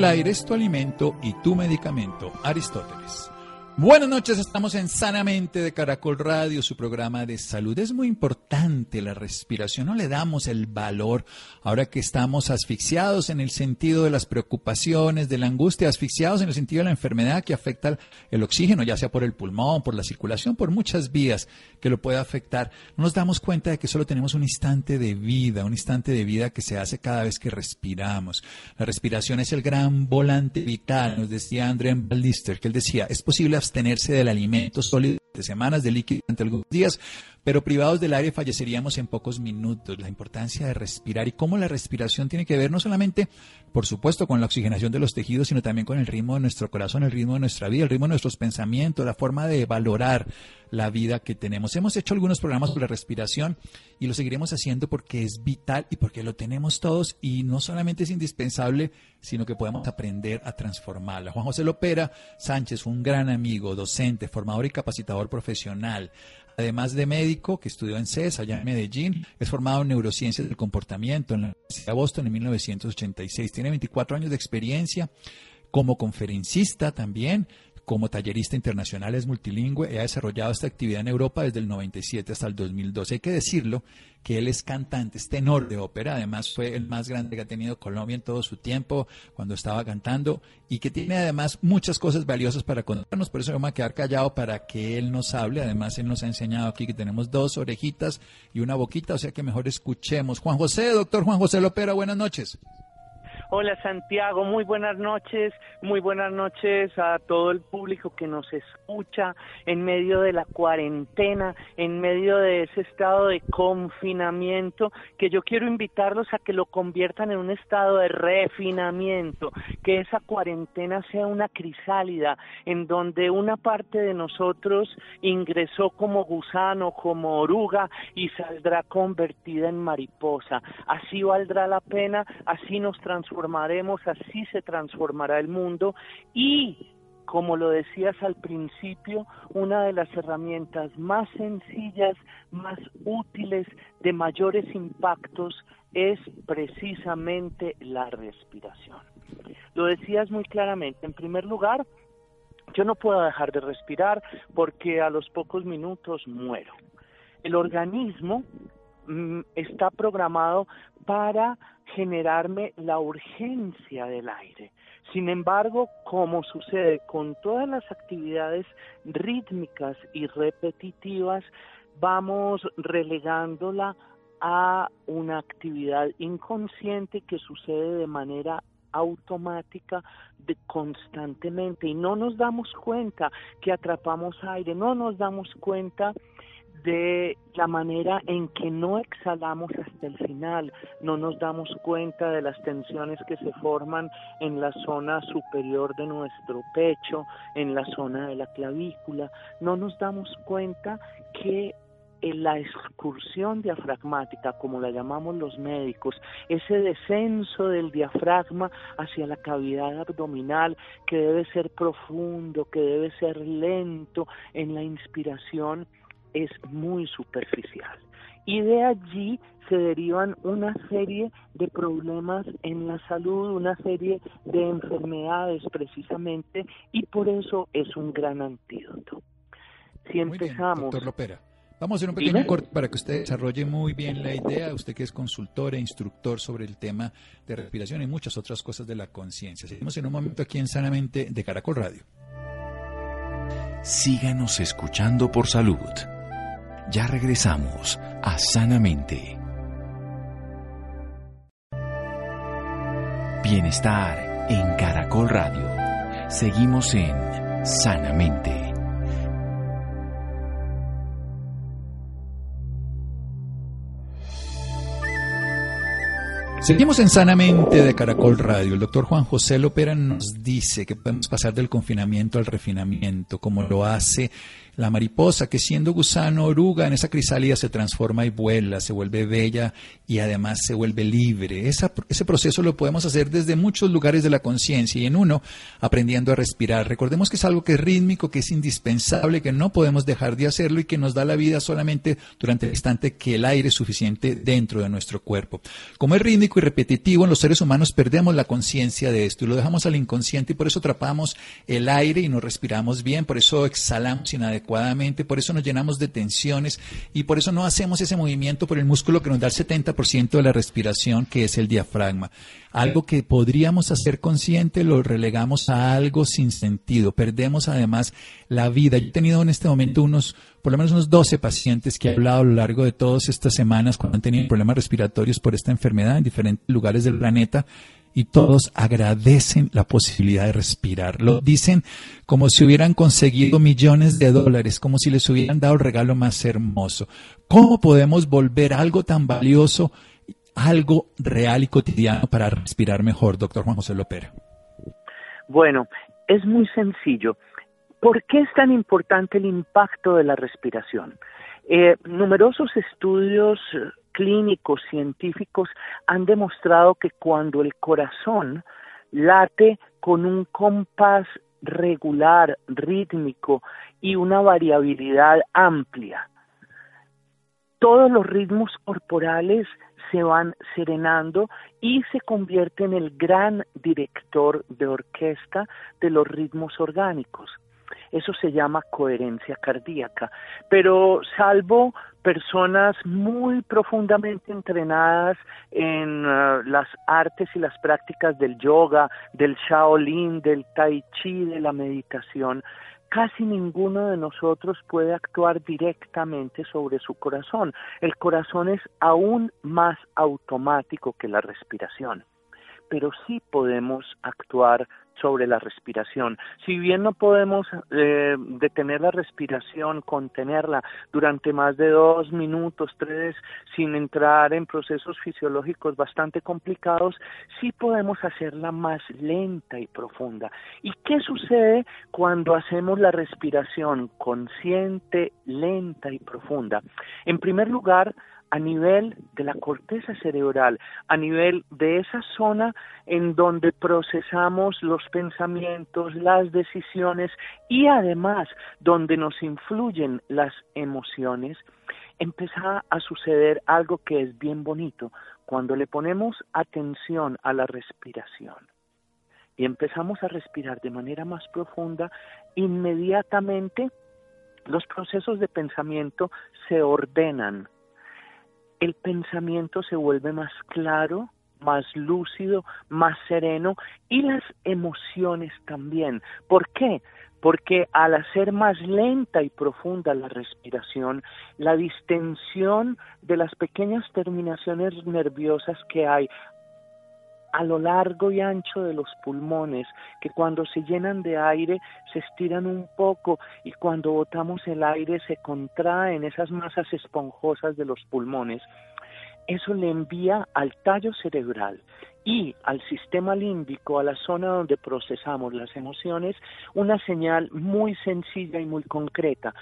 El aire es tu alimento y tu medicamento. Aristóteles. Buenas noches, estamos en Sanamente de Caracol Radio, su programa de salud. Es muy importante la respiración, no le damos el valor ahora que estamos asfixiados en el sentido de las preocupaciones, de la angustia, asfixiados en el sentido de la enfermedad que afecta el oxígeno, ya sea por el pulmón, por la circulación, por muchas vías que lo puede afectar. No nos damos cuenta de que solo tenemos un instante de vida, un instante de vida que se hace cada vez que respiramos. La respiración es el gran volante vital, nos decía André Ballister, que él decía, es posible abstenerse del alimento sólido de semanas, de líquido durante algunos días, pero privados del aire falleceríamos en pocos minutos. La importancia de respirar y cómo la respiración tiene que ver no solamente, por supuesto, con la oxigenación de los tejidos, sino también con el ritmo de nuestro corazón, el ritmo de nuestra vida, el ritmo de nuestros pensamientos, la forma de valorar la vida que tenemos. Hemos hecho algunos programas sobre respiración y lo seguiremos haciendo porque es vital y porque lo tenemos todos y no solamente es indispensable, sino que podemos aprender a transformarla. Juan José Lopera Sánchez, un gran amigo, docente, formador y capacitador profesional. Además de médico, que estudió en CES, allá en Medellín, es formado en neurociencias del comportamiento en la Universidad de Boston en 1986. Tiene 24 años de experiencia como conferencista también, como tallerista internacional, es multilingüe ha desarrollado esta actividad en Europa desde el 97 hasta el 2012. Hay que decirlo que él es cantante, es tenor de ópera, además fue el más grande que ha tenido Colombia en todo su tiempo cuando estaba cantando y que tiene además muchas cosas valiosas para contarnos, por eso vamos a quedar callado para que él nos hable, además él nos ha enseñado aquí que tenemos dos orejitas y una boquita, o sea que mejor escuchemos. Juan José, doctor Juan José Lopera, buenas noches. Hola Santiago, muy buenas noches, muy buenas noches a todo el público que nos escucha en medio de la cuarentena, en medio de ese estado de confinamiento, que yo quiero invitarlos a que lo conviertan en un estado de refinamiento, que esa cuarentena sea una crisálida en donde una parte de nosotros ingresó como gusano, como oruga y saldrá convertida en mariposa. Así valdrá la pena, así nos transformará transformaremos, así se transformará el mundo y como lo decías al principio, una de las herramientas más sencillas, más útiles, de mayores impactos, es precisamente la respiración. Lo decías muy claramente. En primer lugar, yo no puedo dejar de respirar porque a los pocos minutos muero. El organismo mm, está programado para generarme la urgencia del aire. Sin embargo, como sucede con todas las actividades rítmicas y repetitivas, vamos relegándola a una actividad inconsciente que sucede de manera automática de constantemente y no nos damos cuenta que atrapamos aire, no nos damos cuenta de la manera en que no exhalamos hasta el final, no nos damos cuenta de las tensiones que se forman en la zona superior de nuestro pecho, en la zona de la clavícula, no nos damos cuenta que en la excursión diafragmática, como la llamamos los médicos, ese descenso del diafragma hacia la cavidad abdominal que debe ser profundo, que debe ser lento en la inspiración, es muy superficial. Y de allí se derivan una serie de problemas en la salud, una serie de enfermedades precisamente, y por eso es un gran antídoto. Si empezamos... doctor Lopera. Vamos a hacer un pequeño corte para que usted desarrolle muy bien la idea, usted que es consultor e instructor sobre el tema de respiración y muchas otras cosas de la conciencia. Seguimos en un momento aquí en Sanamente de Caracol Radio. Síganos escuchando por salud. Ya regresamos a Sanamente. Bienestar en Caracol Radio. Seguimos en Sanamente. Seguimos en Sanamente de Caracol Radio. El doctor Juan José Lopera nos dice que podemos pasar del confinamiento al refinamiento, como lo hace la mariposa que siendo gusano oruga en esa crisálida se transforma y vuela, se vuelve bella y además se vuelve libre. ese proceso lo podemos hacer desde muchos lugares de la conciencia y en uno aprendiendo a respirar. Recordemos que es algo que es rítmico, que es indispensable, que no podemos dejar de hacerlo y que nos da la vida solamente durante el instante que el aire es suficiente dentro de nuestro cuerpo. Como es rítmico y repetitivo, en los seres humanos perdemos la conciencia de esto y lo dejamos al inconsciente y por eso atrapamos el aire y no respiramos bien, por eso exhalamos inadecuadamente por eso nos llenamos de tensiones y por eso no hacemos ese movimiento por el músculo que nos da el 70% de la respiración, que es el diafragma. Algo que podríamos hacer consciente lo relegamos a algo sin sentido. Perdemos además la vida. Yo he tenido en este momento unos, por lo menos unos 12 pacientes que he hablado a lo largo de todas estas semanas cuando han tenido problemas respiratorios por esta enfermedad en diferentes lugares del planeta y todos agradecen la posibilidad de respirar. Lo dicen como si hubieran conseguido millones de dólares, como si les hubieran dado el regalo más hermoso. ¿Cómo podemos volver algo tan valioso, algo real y cotidiano para respirar mejor, doctor Juan José Lopera? Bueno, es muy sencillo. ¿Por qué es tan importante el impacto de la respiración? Eh, numerosos estudios clínicos, científicos, han demostrado que cuando el corazón late con un compás regular, rítmico y una variabilidad amplia, todos los ritmos corporales se van serenando y se convierte en el gran director de orquesta de los ritmos orgánicos. Eso se llama coherencia cardíaca. Pero salvo personas muy profundamente entrenadas en uh, las artes y las prácticas del yoga, del Shaolin, del Tai Chi, de la meditación, casi ninguno de nosotros puede actuar directamente sobre su corazón. El corazón es aún más automático que la respiración, pero sí podemos actuar sobre la respiración. Si bien no podemos eh, detener la respiración, contenerla durante más de dos minutos, tres, sin entrar en procesos fisiológicos bastante complicados, sí podemos hacerla más lenta y profunda. ¿Y qué sucede cuando hacemos la respiración consciente, lenta y profunda? En primer lugar, a nivel de la corteza cerebral, a nivel de esa zona en donde procesamos los pensamientos, las decisiones y además donde nos influyen las emociones, empieza a suceder algo que es bien bonito cuando le ponemos atención a la respiración. Y empezamos a respirar de manera más profunda, inmediatamente los procesos de pensamiento se ordenan el pensamiento se vuelve más claro, más lúcido, más sereno y las emociones también. ¿Por qué? Porque al hacer más lenta y profunda la respiración, la distensión de las pequeñas terminaciones nerviosas que hay a lo largo y ancho de los pulmones, que cuando se llenan de aire se estiran un poco y cuando botamos el aire se contraen esas masas esponjosas de los pulmones. Eso le envía al tallo cerebral y al sistema límbico, a la zona donde procesamos las emociones, una señal muy sencilla y muy concreta.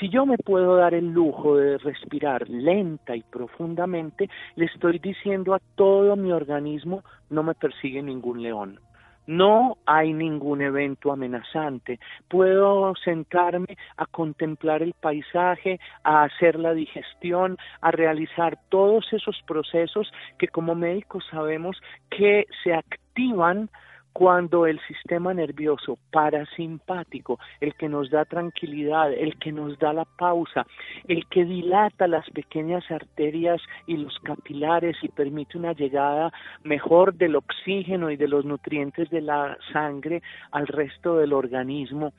Si yo me puedo dar el lujo de respirar lenta y profundamente, le estoy diciendo a todo mi organismo, no me persigue ningún león. No hay ningún evento amenazante. Puedo sentarme a contemplar el paisaje, a hacer la digestión, a realizar todos esos procesos que como médicos sabemos que se activan cuando el sistema nervioso parasimpático, el que nos da tranquilidad, el que nos da la pausa, el que dilata las pequeñas arterias y los capilares y permite una llegada mejor del oxígeno y de los nutrientes de la sangre al resto del organismo,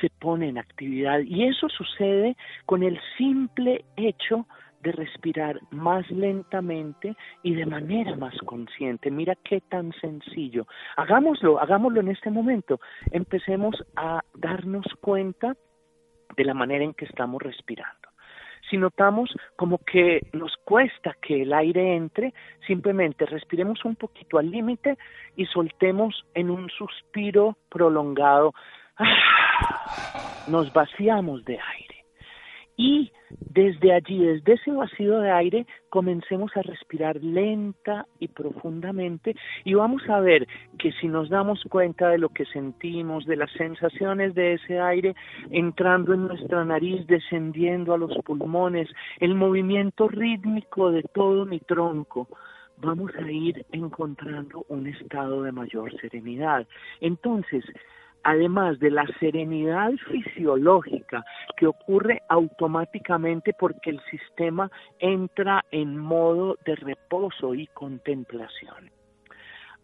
se pone en actividad. Y eso sucede con el simple hecho de respirar más lentamente y de manera más consciente. Mira qué tan sencillo. Hagámoslo, hagámoslo en este momento. Empecemos a darnos cuenta de la manera en que estamos respirando. Si notamos como que nos cuesta que el aire entre, simplemente respiremos un poquito al límite y soltemos en un suspiro prolongado. ¡Ah! Nos vaciamos de aire. Y desde allí, desde ese vacío de aire, comencemos a respirar lenta y profundamente y vamos a ver que si nos damos cuenta de lo que sentimos, de las sensaciones de ese aire entrando en nuestra nariz, descendiendo a los pulmones, el movimiento rítmico de todo mi tronco, vamos a ir encontrando un estado de mayor serenidad. Entonces, además de la serenidad fisiológica que ocurre automáticamente porque el sistema entra en modo de reposo y contemplación.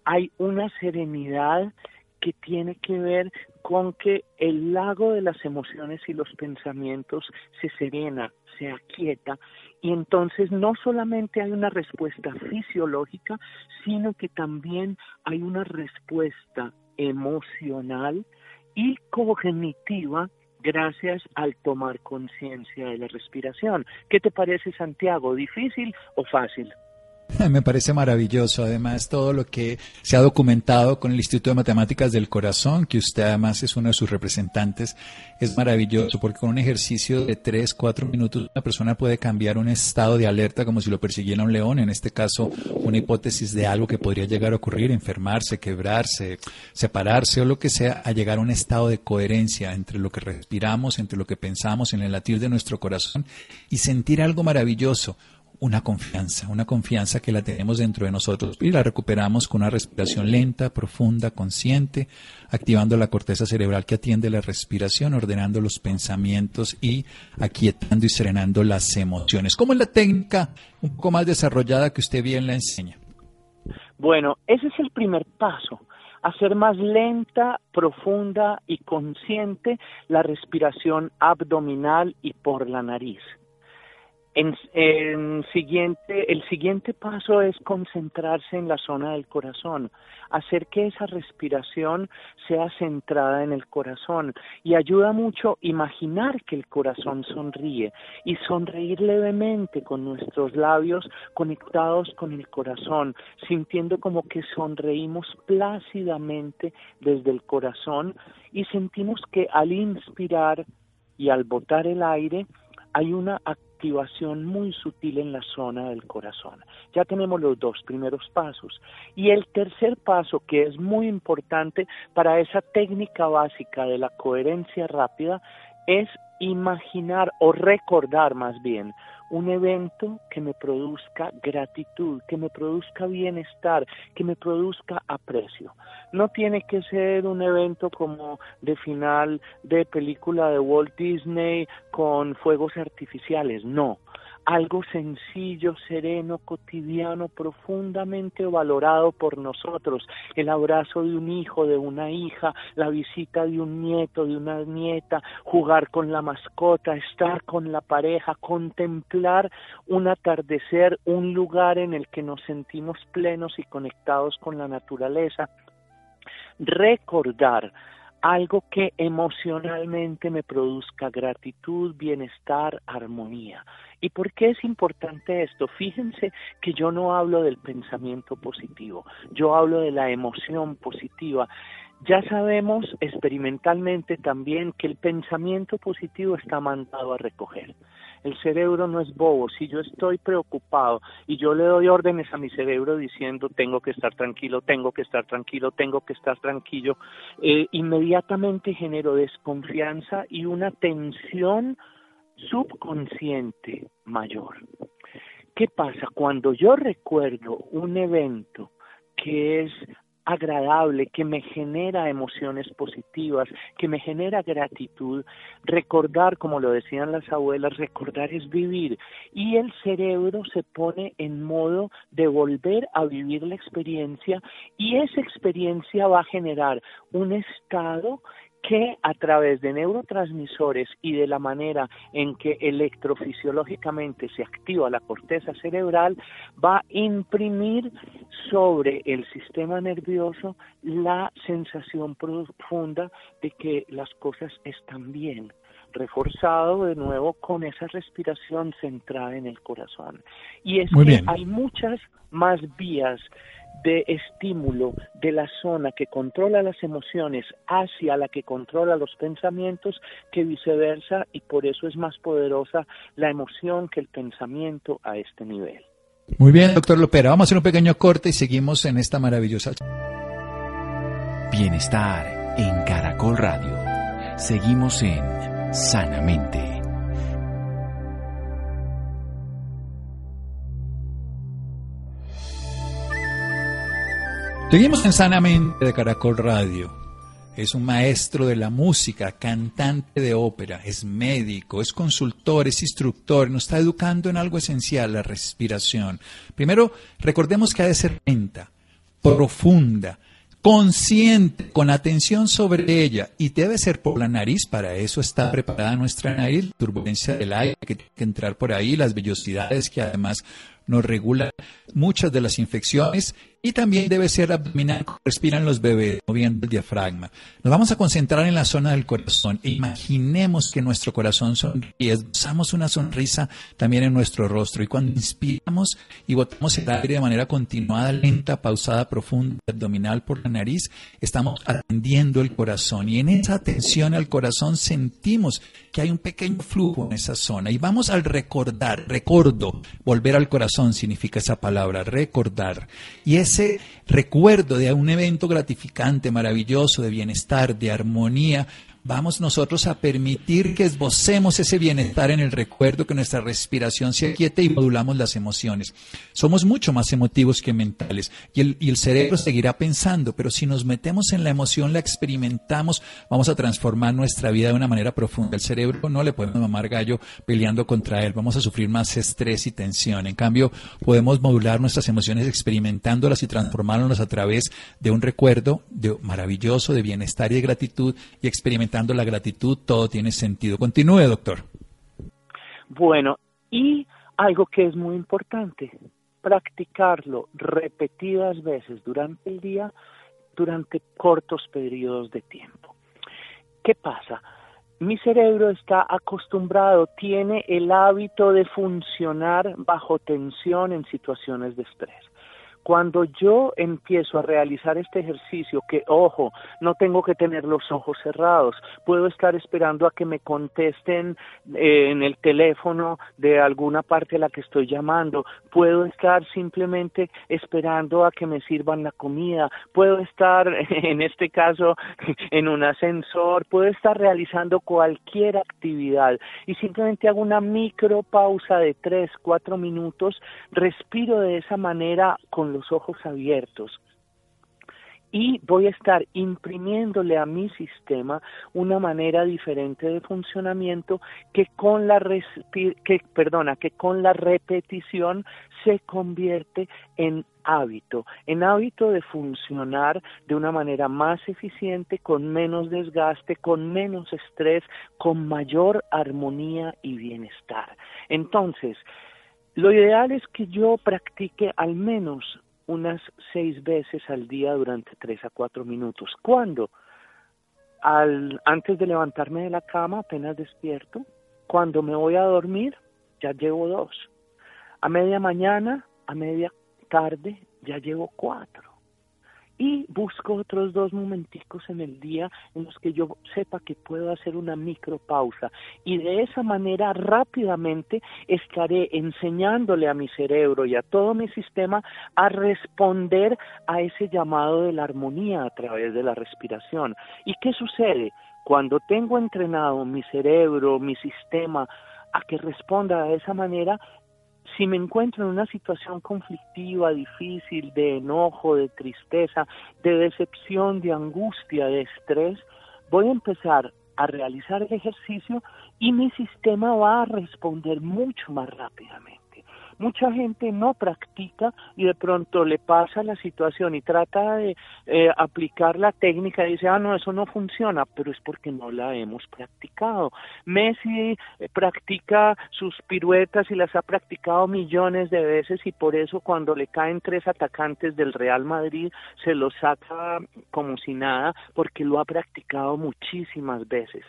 Hay una serenidad que tiene que ver con que el lago de las emociones y los pensamientos se serena, se aquieta y entonces no solamente hay una respuesta fisiológica, sino que también hay una respuesta emocional y cognitiva gracias al tomar conciencia de la respiración. ¿Qué te parece, Santiago? ¿Difícil o fácil? Me parece maravilloso, además, todo lo que se ha documentado con el Instituto de Matemáticas del Corazón, que usted además es uno de sus representantes, es maravilloso, porque con un ejercicio de tres, cuatro minutos, una persona puede cambiar un estado de alerta como si lo persiguiera un león, en este caso, una hipótesis de algo que podría llegar a ocurrir, enfermarse, quebrarse, separarse o lo que sea, a llegar a un estado de coherencia entre lo que respiramos, entre lo que pensamos, en el latir de nuestro corazón y sentir algo maravilloso una confianza, una confianza que la tenemos dentro de nosotros y la recuperamos con una respiración lenta, profunda, consciente, activando la corteza cerebral que atiende la respiración, ordenando los pensamientos y aquietando y serenando las emociones. ¿Cómo es la técnica un poco más desarrollada que usted bien la enseña? Bueno, ese es el primer paso hacer más lenta, profunda y consciente la respiración abdominal y por la nariz. En, siguiente, el siguiente paso es concentrarse en la zona del corazón, hacer que esa respiración sea centrada en el corazón. Y ayuda mucho imaginar que el corazón sonríe y sonreír levemente con nuestros labios conectados con el corazón, sintiendo como que sonreímos plácidamente desde el corazón y sentimos que al inspirar y al botar el aire hay una activación muy sutil en la zona del corazón. Ya tenemos los dos primeros pasos. Y el tercer paso, que es muy importante para esa técnica básica de la coherencia rápida, es imaginar o recordar más bien un evento que me produzca gratitud, que me produzca bienestar, que me produzca aprecio. No tiene que ser un evento como de final de película de Walt Disney con fuegos artificiales, no algo sencillo, sereno, cotidiano, profundamente valorado por nosotros, el abrazo de un hijo, de una hija, la visita de un nieto, de una nieta, jugar con la mascota, estar con la pareja, contemplar un atardecer, un lugar en el que nos sentimos plenos y conectados con la naturaleza, recordar algo que emocionalmente me produzca gratitud, bienestar, armonía. ¿Y por qué es importante esto? Fíjense que yo no hablo del pensamiento positivo, yo hablo de la emoción positiva. Ya sabemos experimentalmente también que el pensamiento positivo está mandado a recoger. El cerebro no es bobo. Si yo estoy preocupado y yo le doy órdenes a mi cerebro diciendo tengo que estar tranquilo, tengo que estar tranquilo, tengo que estar tranquilo, eh, inmediatamente genero desconfianza y una tensión subconsciente mayor. ¿Qué pasa? Cuando yo recuerdo un evento que es agradable, que me genera emociones positivas, que me genera gratitud. Recordar, como lo decían las abuelas, recordar es vivir. Y el cerebro se pone en modo de volver a vivir la experiencia y esa experiencia va a generar un estado que a través de neurotransmisores y de la manera en que electrofisiológicamente se activa la corteza cerebral, va a imprimir sobre el sistema nervioso la sensación profunda de que las cosas están bien, reforzado de nuevo con esa respiración centrada en el corazón. Y es que hay muchas más vías de estímulo de la zona que controla las emociones hacia la que controla los pensamientos que viceversa y por eso es más poderosa la emoción que el pensamiento a este nivel. Muy bien, doctor Lopera, vamos a hacer un pequeño corte y seguimos en esta maravillosa. Bienestar en Caracol Radio. Seguimos en Sanamente. Seguimos en Sanamente de Caracol Radio. Es un maestro de la música, cantante de ópera, es médico, es consultor, es instructor, nos está educando en algo esencial, la respiración. Primero, recordemos que ha de ser lenta, profunda, consciente, con atención sobre ella y debe ser por la nariz, para eso está preparada nuestra nariz, turbulencia del aire que tiene que entrar por ahí, las vellosidades que además nos regula muchas de las infecciones y también debe ser abdominal, respiran los bebés, moviendo el diafragma. Nos vamos a concentrar en la zona del corazón. Imaginemos que nuestro corazón sonríe, usamos una sonrisa también en nuestro rostro. Y cuando inspiramos y botamos el aire de manera continuada, lenta, pausada, profunda, abdominal por la nariz, estamos atendiendo el corazón. Y en esa atención al corazón sentimos que hay un pequeño flujo en esa zona. Y vamos al recordar, recuerdo, volver al corazón significa esa palabra, recordar. Y es ese recuerdo de un evento gratificante, maravilloso, de bienestar, de armonía, vamos nosotros a permitir que esbocemos ese bienestar en el recuerdo, que nuestra respiración se aquiete y modulamos las emociones. Somos mucho más emotivos que mentales y el, y el cerebro seguirá pensando, pero si nos metemos en la emoción, la experimentamos, vamos a transformar nuestra vida de una manera profunda. El cerebro no le podemos mamar gallo peleando contra él, vamos a sufrir más estrés y tensión. En cambio, podemos modular nuestras emociones experimentándolas y transformándolas a través de un recuerdo de, maravilloso de bienestar y de gratitud y experimentar la gratitud, todo tiene sentido. Continúe, doctor. Bueno, y algo que es muy importante, practicarlo repetidas veces durante el día, durante cortos periodos de tiempo. ¿Qué pasa? Mi cerebro está acostumbrado, tiene el hábito de funcionar bajo tensión en situaciones de estrés. Cuando yo empiezo a realizar este ejercicio, que ojo, no tengo que tener los ojos cerrados, puedo estar esperando a que me contesten eh, en el teléfono de alguna parte a la que estoy llamando, puedo estar simplemente esperando a que me sirvan la comida, puedo estar en este caso en un ascensor, puedo estar realizando cualquier actividad y simplemente hago una micro pausa de tres, cuatro minutos, respiro de esa manera con los ojos abiertos y voy a estar imprimiéndole a mi sistema una manera diferente de funcionamiento que con la que perdona que con la repetición se convierte en hábito, en hábito de funcionar de una manera más eficiente, con menos desgaste, con menos estrés, con mayor armonía y bienestar. Entonces, lo ideal es que yo practique al menos unas seis veces al día durante tres a cuatro minutos. ¿Cuándo? Al, antes de levantarme de la cama, apenas despierto. Cuando me voy a dormir, ya llevo dos. A media mañana, a media tarde, ya llevo cuatro y busco otros dos momenticos en el día en los que yo sepa que puedo hacer una micropausa y de esa manera rápidamente estaré enseñándole a mi cerebro y a todo mi sistema a responder a ese llamado de la armonía a través de la respiración. ¿Y qué sucede? Cuando tengo entrenado mi cerebro, mi sistema, a que responda de esa manera, si me encuentro en una situación conflictiva, difícil, de enojo, de tristeza, de decepción, de angustia, de estrés, voy a empezar a realizar el ejercicio y mi sistema va a responder mucho más rápidamente. Mucha gente no practica y de pronto le pasa la situación y trata de eh, aplicar la técnica y dice, ah, no, eso no funciona, pero es porque no la hemos practicado. Messi eh, practica sus piruetas y las ha practicado millones de veces y por eso cuando le caen tres atacantes del Real Madrid se los saca como si nada porque lo ha practicado muchísimas veces.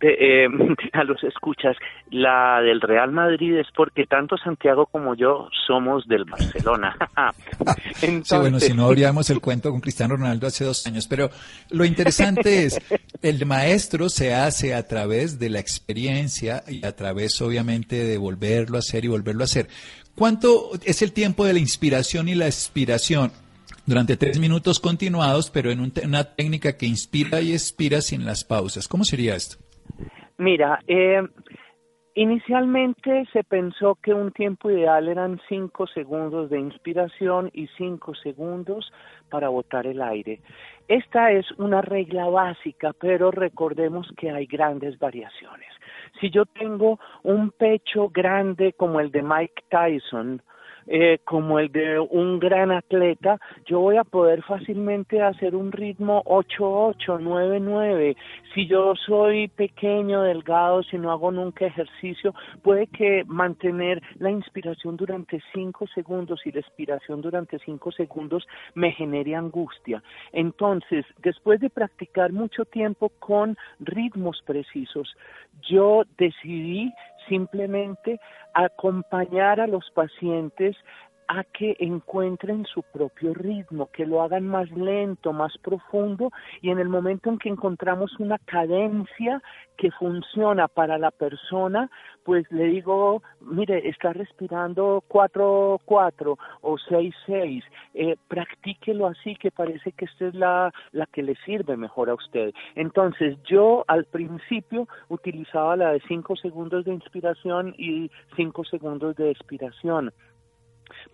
Eh, a los escuchas, la del Real Madrid es porque tanto Santiago como yo somos del Barcelona. sí, bueno, si no abríamos el cuento con Cristiano Ronaldo hace dos años, pero lo interesante es, el maestro se hace a través de la experiencia y a través, obviamente, de volverlo a hacer y volverlo a hacer. ¿Cuánto es el tiempo de la inspiración y la expiración? Durante tres minutos continuados, pero en una técnica que inspira y expira sin las pausas. ¿Cómo sería esto? Mira, eh, inicialmente se pensó que un tiempo ideal eran cinco segundos de inspiración y cinco segundos para botar el aire. Esta es una regla básica, pero recordemos que hay grandes variaciones. Si yo tengo un pecho grande como el de Mike Tyson, eh, como el de un gran atleta, yo voy a poder fácilmente hacer un ritmo 8-8, 9-9. Si yo soy pequeño, delgado, si no hago nunca ejercicio, puede que mantener la inspiración durante 5 segundos y la expiración durante 5 segundos me genere angustia. Entonces, después de practicar mucho tiempo con ritmos precisos, yo decidí simplemente acompañar a los pacientes a que encuentren su propio ritmo, que lo hagan más lento, más profundo y en el momento en que encontramos una cadencia que funciona para la persona, pues le digo, mire, está respirando 4-4 o 6-6, eh, practíquelo así que parece que esta es la, la que le sirve mejor a usted. Entonces yo al principio utilizaba la de 5 segundos de inspiración y 5 segundos de expiración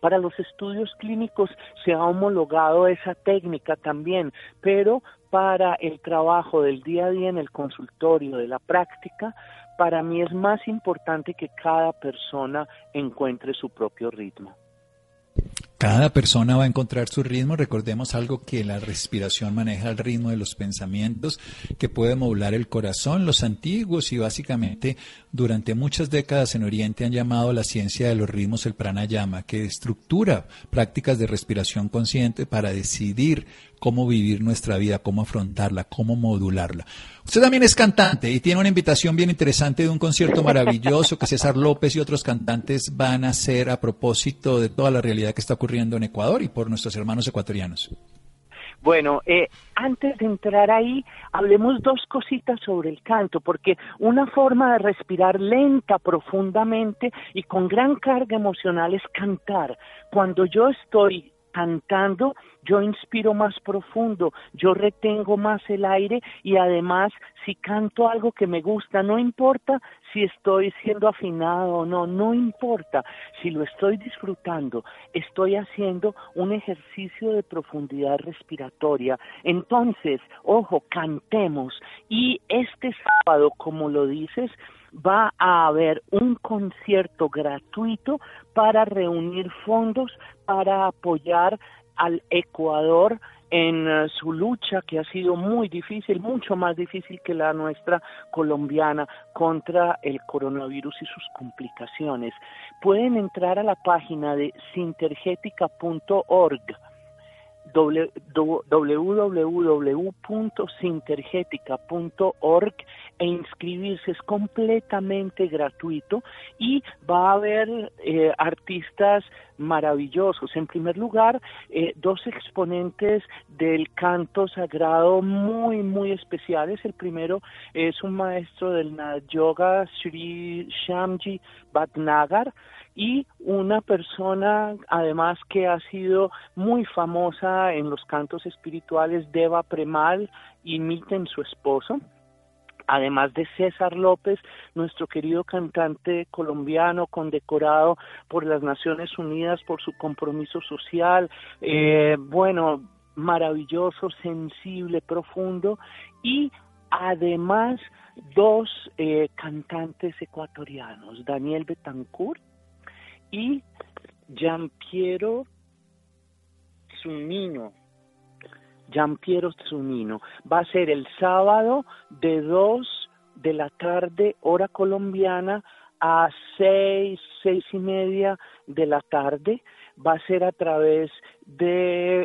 para los estudios clínicos se ha homologado esa técnica también, pero para el trabajo del día a día en el consultorio, de la práctica, para mí es más importante que cada persona encuentre su propio ritmo. Cada persona va a encontrar su ritmo. Recordemos algo que la respiración maneja el ritmo de los pensamientos, que puede modular el corazón. Los antiguos y básicamente durante muchas décadas en Oriente han llamado la ciencia de los ritmos el pranayama, que estructura prácticas de respiración consciente para decidir cómo vivir nuestra vida, cómo afrontarla, cómo modularla. Usted también es cantante y tiene una invitación bien interesante de un concierto maravilloso que César López y otros cantantes van a hacer a propósito de toda la realidad que está ocurriendo en Ecuador y por nuestros hermanos ecuatorianos. Bueno, eh, antes de entrar ahí, hablemos dos cositas sobre el canto, porque una forma de respirar lenta, profundamente y con gran carga emocional es cantar. Cuando yo estoy cantando, yo inspiro más profundo, yo retengo más el aire y además si canto algo que me gusta, no importa si estoy siendo afinado o no, no importa, si lo estoy disfrutando, estoy haciendo un ejercicio de profundidad respiratoria. Entonces, ojo, cantemos y este sábado, como lo dices, va a haber un concierto gratuito para reunir fondos para apoyar al Ecuador en eh, su lucha que ha sido muy difícil, mucho más difícil que la nuestra colombiana contra el coronavirus y sus complicaciones. Pueden entrar a la página de sintergética.org www.sintergetica.org e inscribirse es completamente gratuito y va a haber eh, artistas maravillosos. En primer lugar, eh, dos exponentes del canto sagrado muy, muy especiales. El primero es un maestro del yoga, Sri Shamji Bhatnagar, y una persona además que ha sido muy famosa en los cantos espirituales, Deva Premal, imiten su esposo. Además de César López, nuestro querido cantante colombiano condecorado por las Naciones Unidas por su compromiso social, eh, bueno, maravilloso, sensible, profundo, y además dos eh, cantantes ecuatorianos, Daniel Betancourt y Giampiero Zunino Giampiero Zunino. Va a ser el sábado de 2 de la tarde, hora colombiana, a seis, seis y media de la tarde. va a ser a través de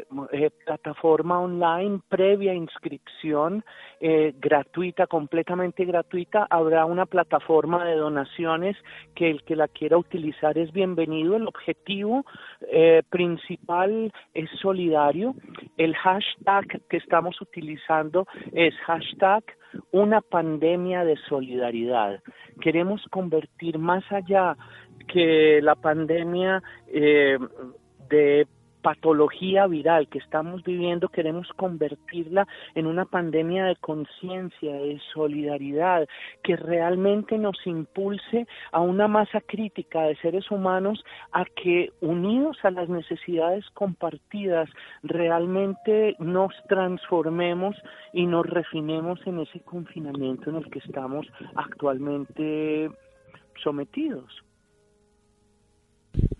eh, plataforma online previa inscripción eh, gratuita, completamente gratuita. Habrá una plataforma de donaciones que el que la quiera utilizar es bienvenido. El objetivo eh, principal es solidario. El hashtag que estamos utilizando es hashtag una pandemia de solidaridad. Queremos convertir más allá que la pandemia de patología viral que estamos viviendo queremos convertirla en una pandemia de conciencia, de solidaridad, que realmente nos impulse a una masa crítica de seres humanos a que unidos a las necesidades compartidas realmente nos transformemos y nos refinemos en ese confinamiento en el que estamos actualmente sometidos.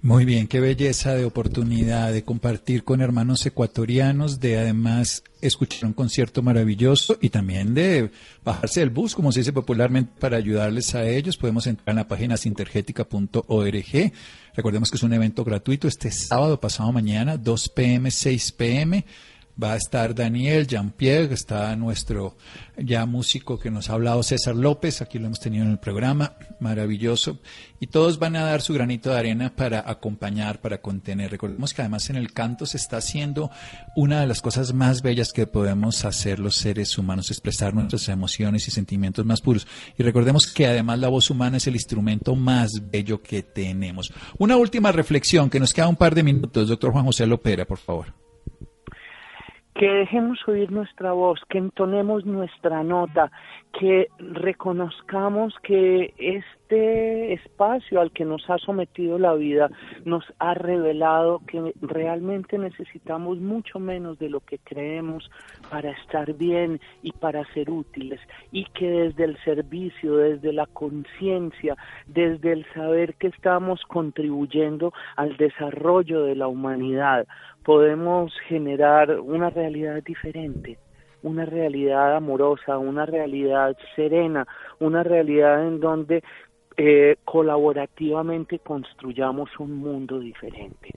Muy bien, qué belleza de oportunidad de compartir con hermanos ecuatorianos, de además escuchar un concierto maravilloso y también de bajarse del bus, como se dice popularmente, para ayudarles a ellos. Podemos entrar en la página sintergética.org. Recordemos que es un evento gratuito este sábado pasado mañana, 2 pm, 6 pm va a estar Daniel, Jean-Pierre, está nuestro ya músico que nos ha hablado César López, aquí lo hemos tenido en el programa, maravilloso, y todos van a dar su granito de arena para acompañar, para contener. Recordemos que además en el canto se está haciendo una de las cosas más bellas que podemos hacer los seres humanos, expresar nuestras emociones y sentimientos más puros. Y recordemos que además la voz humana es el instrumento más bello que tenemos. Una última reflexión, que nos queda un par de minutos, doctor Juan José Lopera, por favor que dejemos oír nuestra voz, que entonemos nuestra nota, que reconozcamos que este espacio al que nos ha sometido la vida nos ha revelado que realmente necesitamos mucho menos de lo que creemos para estar bien y para ser útiles y que desde el servicio, desde la conciencia, desde el saber que estamos contribuyendo al desarrollo de la humanidad, podemos generar una realidad diferente, una realidad amorosa, una realidad serena, una realidad en donde eh, colaborativamente construyamos un mundo diferente.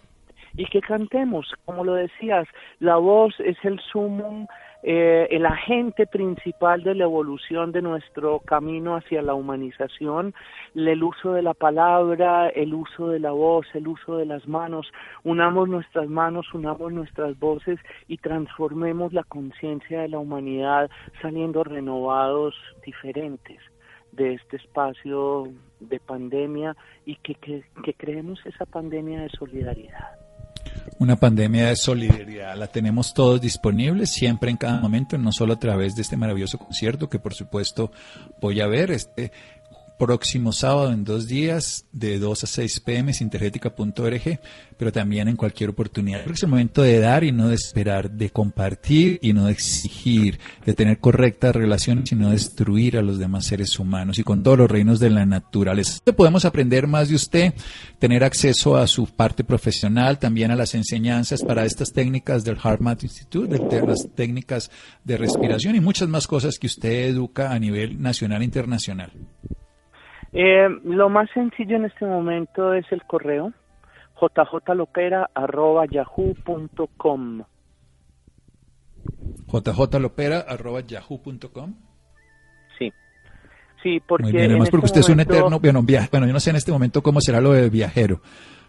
Y que cantemos, como lo decías, la voz es el sumum eh, el agente principal de la evolución de nuestro camino hacia la humanización, el uso de la palabra, el uso de la voz, el uso de las manos, unamos nuestras manos, unamos nuestras voces y transformemos la conciencia de la humanidad saliendo renovados, diferentes de este espacio de pandemia y que, que creemos esa pandemia de solidaridad una pandemia de solidaridad. La tenemos todos disponibles siempre en cada momento, no solo a través de este maravilloso concierto que por supuesto voy a ver. Este próximo sábado en dos días de 2 a 6 pm sintergética.org, pero también en cualquier oportunidad. Creo que es el momento de dar y no de esperar, de compartir y no de exigir, de tener correctas relaciones y no destruir a los demás seres humanos y con todos los reinos de la naturaleza. Podemos aprender más de usted, tener acceso a su parte profesional, también a las enseñanzas para estas técnicas del HeartMath Institute, de las técnicas de respiración y muchas más cosas que usted educa a nivel nacional e internacional. Eh, lo más sencillo en este momento es el correo jjlopera.yahoo.com jjlopera.yahoo.com Sí. Sí, porque... Muy además porque este usted es un eterno... Bueno, bueno, yo no sé en este momento cómo será lo de viajero,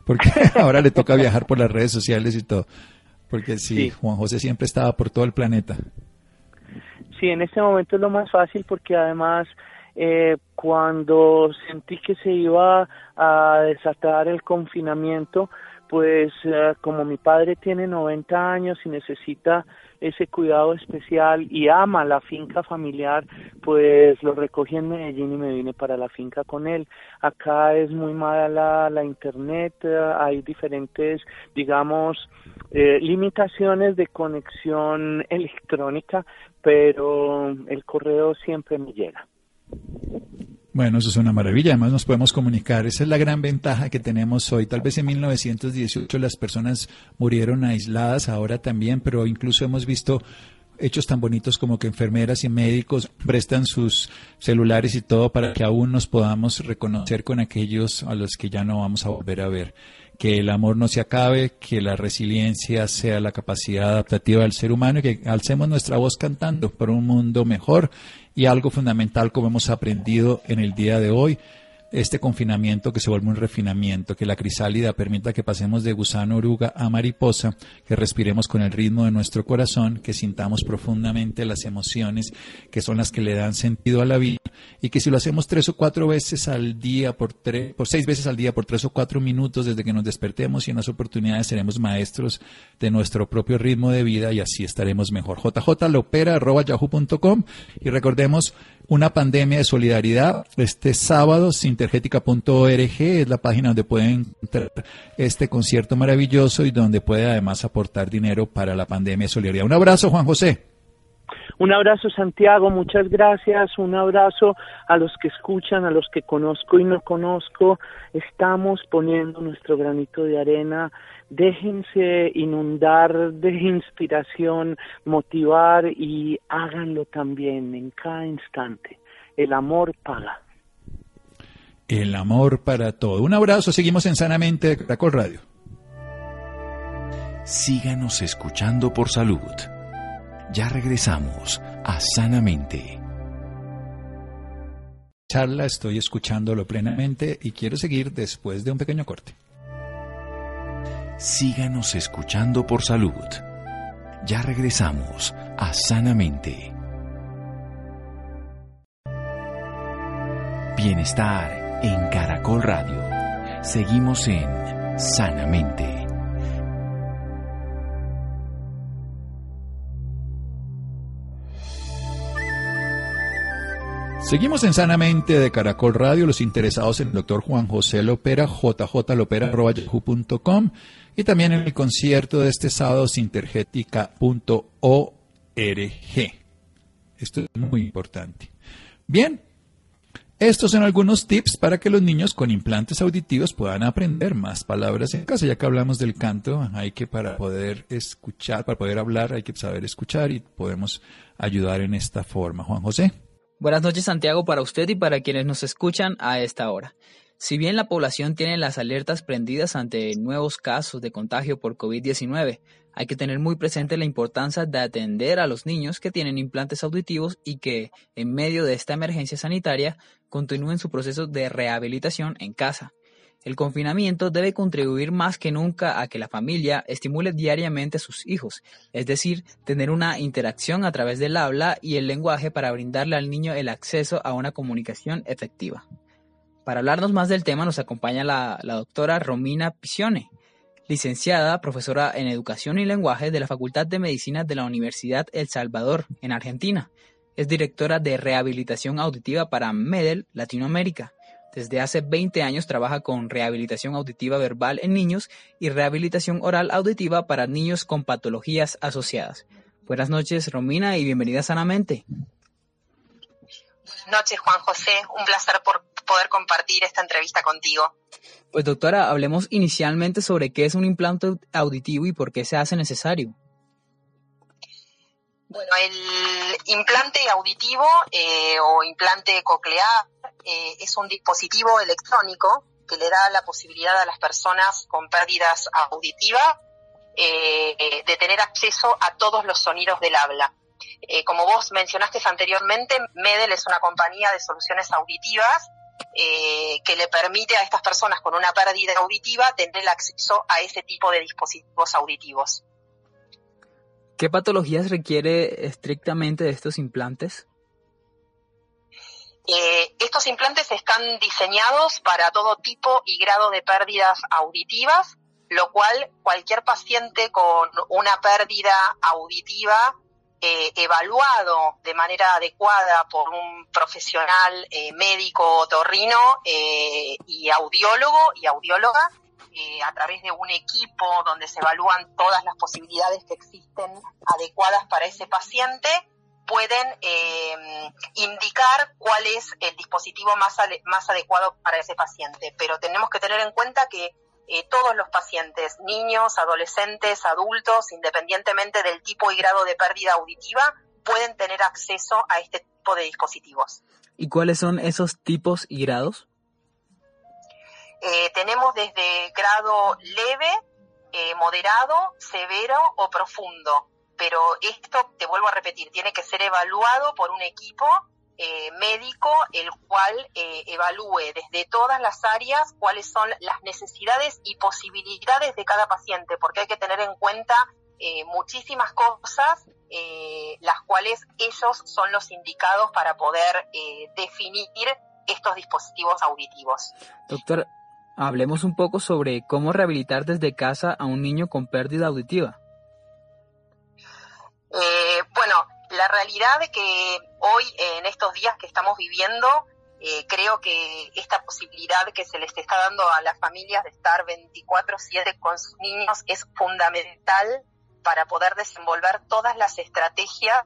porque ahora le toca viajar por las redes sociales y todo. Porque sí, Juan José siempre estaba por todo el planeta. Sí, en este momento es lo más fácil porque además eh, cuando sentí que se iba a desatar el confinamiento, pues eh, como mi padre tiene 90 años y necesita ese cuidado especial y ama la finca familiar, pues lo recogí en Medellín y me vine para la finca con él. Acá es muy mala la, internet, eh, hay diferentes, digamos, eh, limitaciones de conexión electrónica, pero el correo siempre me llega. Bueno, eso es una maravilla. Además nos podemos comunicar. Esa es la gran ventaja que tenemos hoy. Tal vez en 1918 las personas murieron aisladas, ahora también, pero incluso hemos visto hechos tan bonitos como que enfermeras y médicos prestan sus celulares y todo para que aún nos podamos reconocer con aquellos a los que ya no vamos a volver a ver. que el amor no se acabe, que la resiliencia sea la capacidad adaptativa del ser humano y que alcemos nuestra voz cantando por un mundo mejor y algo fundamental como hemos aprendido en el día de hoy este confinamiento que se vuelve un refinamiento, que la crisálida permita que pasemos de gusano oruga a mariposa, que respiremos con el ritmo de nuestro corazón, que sintamos profundamente las emociones que son las que le dan sentido a la vida y que si lo hacemos tres o cuatro veces al día, por, tres, por seis veces al día, por tres o cuatro minutos desde que nos despertemos y en las oportunidades seremos maestros de nuestro propio ritmo de vida y así estaremos mejor. jjlopera.yahoo.com y recordemos una pandemia de solidaridad este sábado, sintergética.org es la página donde pueden encontrar este concierto maravilloso y donde puede además aportar dinero para la pandemia de. Un abrazo, Juan José. Un abrazo Santiago, muchas gracias. Un abrazo a los que escuchan, a los que conozco y no conozco. Estamos poniendo nuestro granito de arena. Déjense inundar de inspiración, motivar y háganlo también en cada instante. El amor paga. El amor para todo. Un abrazo, seguimos en Sanamente de Caracol Radio. Síganos escuchando por salud. Ya regresamos a Sanamente. Charla, estoy escuchándolo plenamente y quiero seguir después de un pequeño corte. Síganos escuchando por salud. Ya regresamos a Sanamente. Bienestar en Caracol Radio. Seguimos en Sanamente. Seguimos en Sanamente de Caracol Radio, los interesados en el doctor Juan José Lopera, jjlopera.yahoo.com y también en el concierto de este sábado, sintergética.org. Esto es muy importante. Bien, estos son algunos tips para que los niños con implantes auditivos puedan aprender más palabras en casa. Ya que hablamos del canto, hay que para poder escuchar, para poder hablar, hay que saber escuchar y podemos ayudar en esta forma. Juan José. Buenas noches Santiago para usted y para quienes nos escuchan a esta hora. Si bien la población tiene las alertas prendidas ante nuevos casos de contagio por COVID-19, hay que tener muy presente la importancia de atender a los niños que tienen implantes auditivos y que, en medio de esta emergencia sanitaria, continúen su proceso de rehabilitación en casa. El confinamiento debe contribuir más que nunca a que la familia estimule diariamente a sus hijos, es decir, tener una interacción a través del habla y el lenguaje para brindarle al niño el acceso a una comunicación efectiva. Para hablarnos más del tema nos acompaña la, doctora Romina Pisione, licenciada, profesora en Educación y Lenguaje de la Facultad de Medicina de la Universidad El Salvador, en Argentina. Es directora de Rehabilitación Auditiva para MEDEL Latinoamérica desde hace 20 años trabaja con rehabilitación auditiva verbal en niños y rehabilitación oral auditiva para niños con patologías asociadas. Buenas noches, Romina, y bienvenida sanamente. Buenas noches, Juan José. Un placer por poder compartir esta entrevista contigo. Pues doctora, hablemos inicialmente sobre qué es un implante auditivo y por qué se hace necesario. Bueno, el implante auditivo eh, o implante coclear eh, es un dispositivo electrónico que le da la posibilidad a las personas con pérdidas auditivas eh, de tener acceso a todos los sonidos del habla. como vos mencionaste anteriormente, Medel es una compañía de soluciones auditivas que le permite a estas personas con una pérdida auditiva tener el acceso a ese tipo de dispositivos auditivos. ¿Qué patologías requiere estrictamente de estos implantes? Eh, estos implantes están diseñados para todo tipo y grado de pérdidas auditivas, lo cual cualquier paciente con una pérdida auditiva eh, evaluado de manera adecuada por un profesional eh, médico otorrino y audiólogo y audióloga eh, a través de un equipo donde se evalúan todas las posibilidades que existen adecuadas para ese paciente, pueden eh, indicar cuál es el dispositivo más, más adecuado para ese paciente. Pero tenemos que tener en cuenta que eh, todos los pacientes, niños, adolescentes, adultos, independientemente del tipo y grado de pérdida auditiva, pueden tener acceso a este tipo de dispositivos. ¿Y cuáles son esos tipos y grados? Eh, tenemos desde grado leve, eh, moderado, severo o profundo. Pero esto, te vuelvo a repetir, tiene que ser evaluado por un equipo eh, médico, el cual evalúe desde todas las áreas cuáles son las necesidades y posibilidades de cada paciente, porque hay que tener en cuenta muchísimas cosas, las cuales ellos son los indicados para poder definir estos dispositivos auditivos. Doctor, hablemos un poco sobre cómo rehabilitar desde casa a un niño con pérdida auditiva. Eh, bueno, la realidad es que hoy, en estos días que estamos viviendo, eh, creo que esta posibilidad que se les está dando a las familias de estar 24/7 con sus niños es fundamental para poder desenvolver todas las estrategias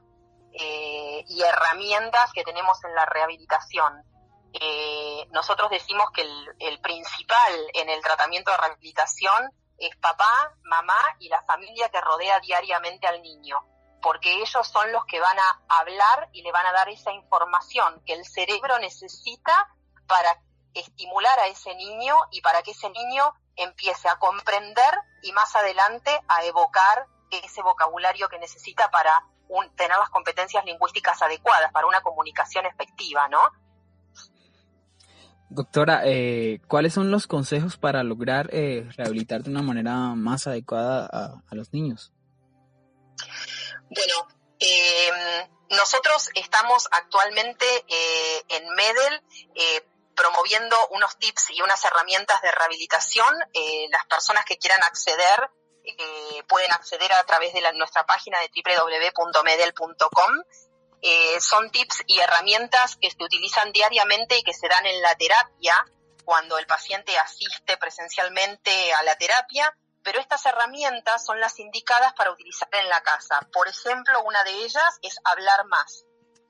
eh, y herramientas que tenemos en la rehabilitación. Eh, nosotros decimos que el, principal en el tratamiento de rehabilitación es papá, mamá y la familia que rodea diariamente al niño, porque ellos son los que van a hablar y le van a dar esa información que el cerebro necesita para estimular a ese niño y para que ese niño empiece a comprender y más adelante a evocar ese vocabulario que necesita para tener las competencias lingüísticas adecuadas, para una comunicación efectiva, ¿no? Doctora, eh, ¿cuáles son los consejos para lograr eh, rehabilitar de una manera más adecuada a, los niños? Bueno, em, nosotros estamos actualmente eh, en MEDEL promoviendo unos tips y unas herramientas de rehabilitación. las personas que quieran acceder pueden acceder a través de nuestra página de www.medel.com eh, son tips y herramientas que se utilizan diariamente y que se dan en la terapia cuando el paciente asiste presencialmente a la terapia, pero estas herramientas son las indicadas para utilizar en la casa. Por ejemplo, una de ellas es hablar más.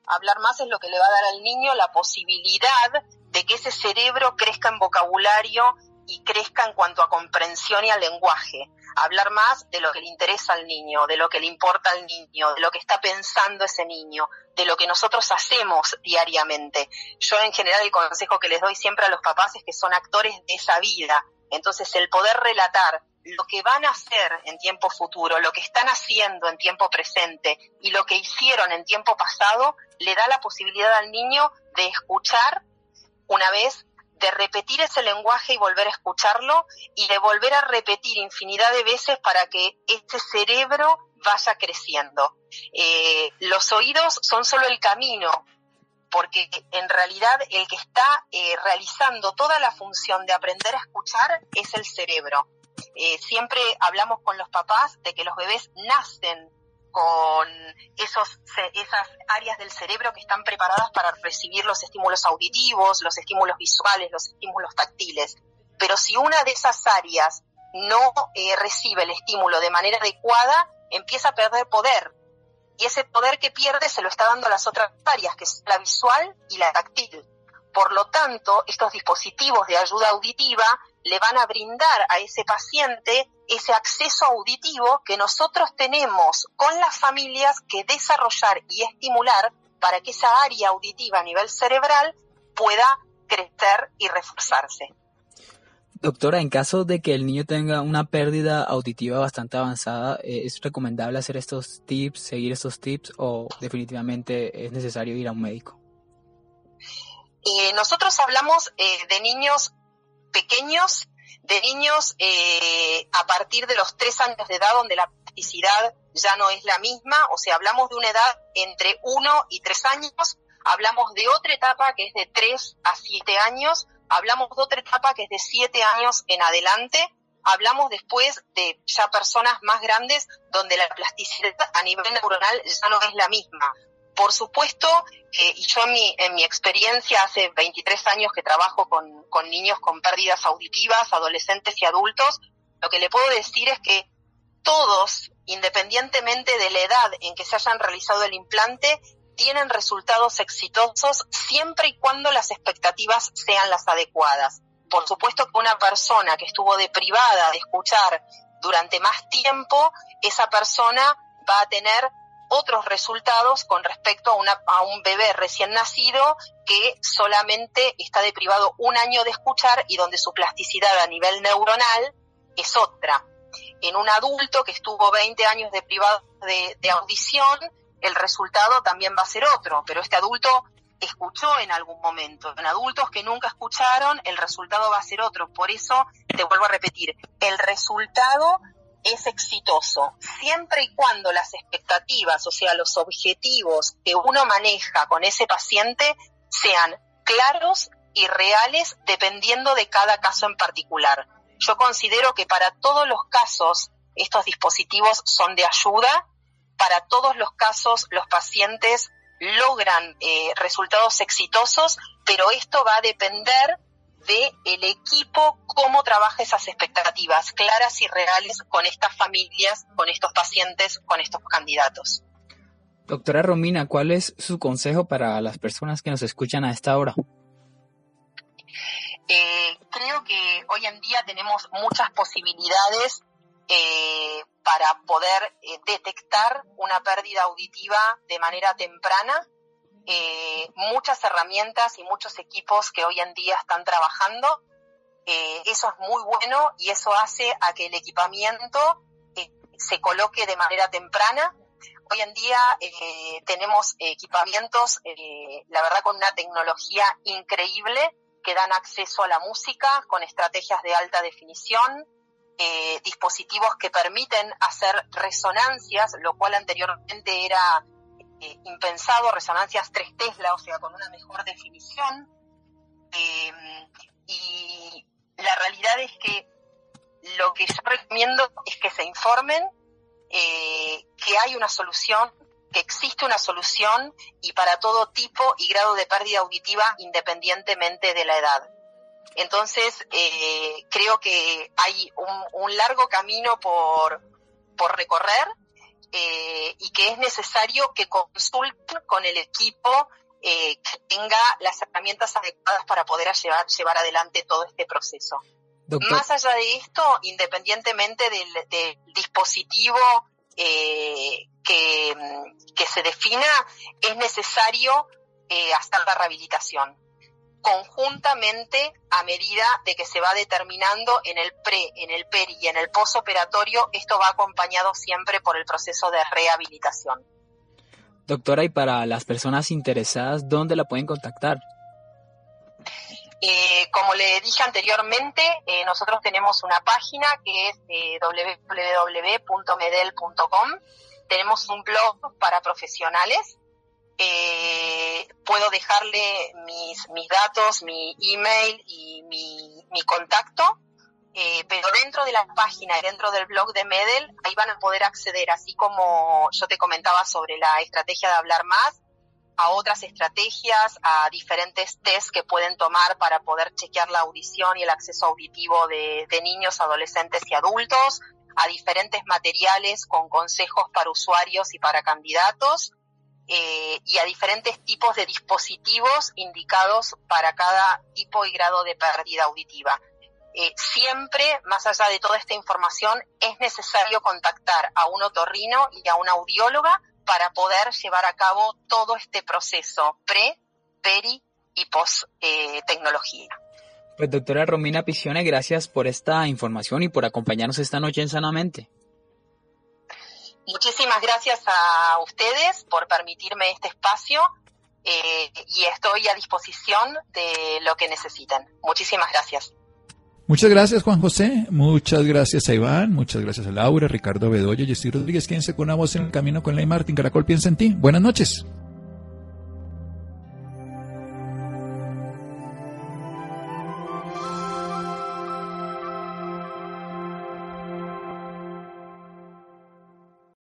Hablar más es lo que le va a dar al niño la posibilidad de que ese cerebro crezca en vocabulario y crezca en cuanto a comprensión y al lenguaje hablar más de lo que le interesa al niño, de lo que le importa al niño, de lo que está pensando ese niño, de lo que nosotros hacemos diariamente. Yo en general el consejo que les doy siempre a los papás es que son actores de esa vida. Entonces el poder relatar lo que van a hacer en tiempo futuro, lo que están haciendo en tiempo presente y lo que hicieron en tiempo pasado, le da la posibilidad al niño de escuchar una vez de repetir ese lenguaje y volver a escucharlo y de volver a repetir infinidad de veces para que este cerebro vaya creciendo. Eh, los oídos son solo el camino, porque en realidad el que está eh, realizando toda la función de aprender a escuchar es el cerebro. Eh, siempre hablamos con los papás de que los bebés nacen con esos, esas áreas del cerebro que están preparadas para recibir los estímulos auditivos, los estímulos visuales, los estímulos táctiles. Pero si una de esas áreas no eh, recibe el estímulo de manera adecuada, empieza a perder poder. Y ese poder que pierde se lo está dando a las otras áreas, que es la visual y la táctil. Por lo tanto, estos dispositivos de ayuda auditiva le van a brindar a ese paciente ese acceso auditivo que nosotros tenemos con las familias que desarrollar y estimular para que esa área auditiva a nivel cerebral pueda crecer y reforzarse. Doctora, en caso de que el niño tenga una pérdida auditiva bastante avanzada, eh, ¿es recomendable hacer estos tips, seguir estos tips o definitivamente es necesario ir a un médico? Eh, nosotros hablamos eh, de niños pequeños, de niños eh, a partir de los tres años de edad, donde la plasticidad ya no es la misma, o sea, hablamos de una edad entre uno y tres años, hablamos de otra etapa que es de tres a siete años, hablamos de otra etapa que es de siete años en adelante, hablamos después de ya personas más grandes donde la plasticidad a nivel neuronal ya no es la misma. Por supuesto, eh, y yo en mi, en mi experiencia hace 23 años que trabajo con, con niños con pérdidas auditivas, adolescentes y adultos, lo que le puedo decir es que todos, independientemente de la edad en que se hayan realizado el implante, tienen resultados exitosos siempre y cuando las expectativas sean las adecuadas. Por supuesto que una persona que estuvo deprivada de escuchar durante más tiempo, esa persona va a tener otros resultados con respecto a, una, a un bebé recién nacido que solamente está deprivado un año de escuchar y donde su plasticidad a nivel neuronal es otra. En un adulto que estuvo 20 años deprivado de, de audición, el resultado también va a ser otro, pero este adulto escuchó en algún momento. En adultos que nunca escucharon, el resultado va a ser otro. Por eso, te vuelvo a repetir, el resultado es exitoso siempre y cuando las expectativas, o sea, los objetivos que uno maneja con ese paciente sean claros y reales dependiendo de cada caso en particular. Yo considero que para todos los casos estos dispositivos son de ayuda, para todos los casos los pacientes logran eh, resultados exitosos, pero esto va a depender el equipo cómo trabaja esas expectativas claras y reales con estas familias, con estos pacientes, con estos candidatos. Doctora Romina, ¿cuál es su consejo para las personas que nos escuchan a esta hora? Eh, creo que hoy en día tenemos muchas posibilidades eh, para poder eh, detectar una pérdida auditiva de manera temprana eh, muchas herramientas y muchos equipos que hoy en día están trabajando. Eh, eso es muy bueno y eso hace a que el equipamiento eh, se coloque de manera temprana. Hoy en día tenemos equipamientos, la verdad, con una tecnología increíble que dan acceso a la música con estrategias de alta definición, dispositivos que permiten hacer resonancias, lo cual anteriormente era eh, impensado, resonancias 3 Tesla, o sea, con una mejor definición. Eh, y la realidad es que lo que yo recomiendo es que se informen eh, que hay una solución, que existe una solución y para todo tipo y grado de pérdida auditiva independientemente de la edad. Entonces, creo que hay un, un largo camino por, por recorrer eh, y que es necesario que consulten con el equipo eh, que tenga las herramientas adecuadas para poder llevar, llevar adelante todo este proceso. Más allá de esto, independientemente del, dispositivo eh, que, que, se defina, es necesario hacer la rehabilitación conjuntamente a medida de que se va determinando en el pre, en el peri y en el posoperatorio, esto va acompañado siempre por el proceso de rehabilitación. Doctora, y para las personas interesadas, ¿dónde la pueden contactar? Eh, como le dije anteriormente, eh, nosotros tenemos una página que es eh, www.medel.com. Tenemos un blog para profesionales eh, puedo dejarle mis, mis datos, mi email y mi, mi contacto, eh, pero dentro de la página dentro del blog de Medel, ahí van a poder acceder, así como yo te comentaba sobre la estrategia de hablar más, a otras estrategias, a diferentes tests que pueden tomar para poder chequear la audición y el acceso auditivo de, de niños, adolescentes y adultos, a diferentes materiales con consejos para usuarios y para candidatos, eh, y a diferentes tipos de dispositivos indicados para cada tipo y grado de pérdida auditiva. Eh, siempre, más allá de toda esta información, es necesario contactar a un otorrino y a una audióloga para poder llevar a cabo todo este proceso pre, peri y post eh, tecnología. Pues doctora Romina Pisione, gracias por esta información y por acompañarnos esta noche en Sanamente. Muchísimas gracias a ustedes por permitirme este espacio eh, y estoy a disposición de lo que necesiten. Muchísimas gracias. Muchas gracias, Juan José. Muchas gracias a Iván. Muchas gracias a Laura, Ricardo Bedoya, Jessy Rodríguez. Quédense con una voz en el camino con Ley Martín. Caracol piensa en ti. Buenas noches.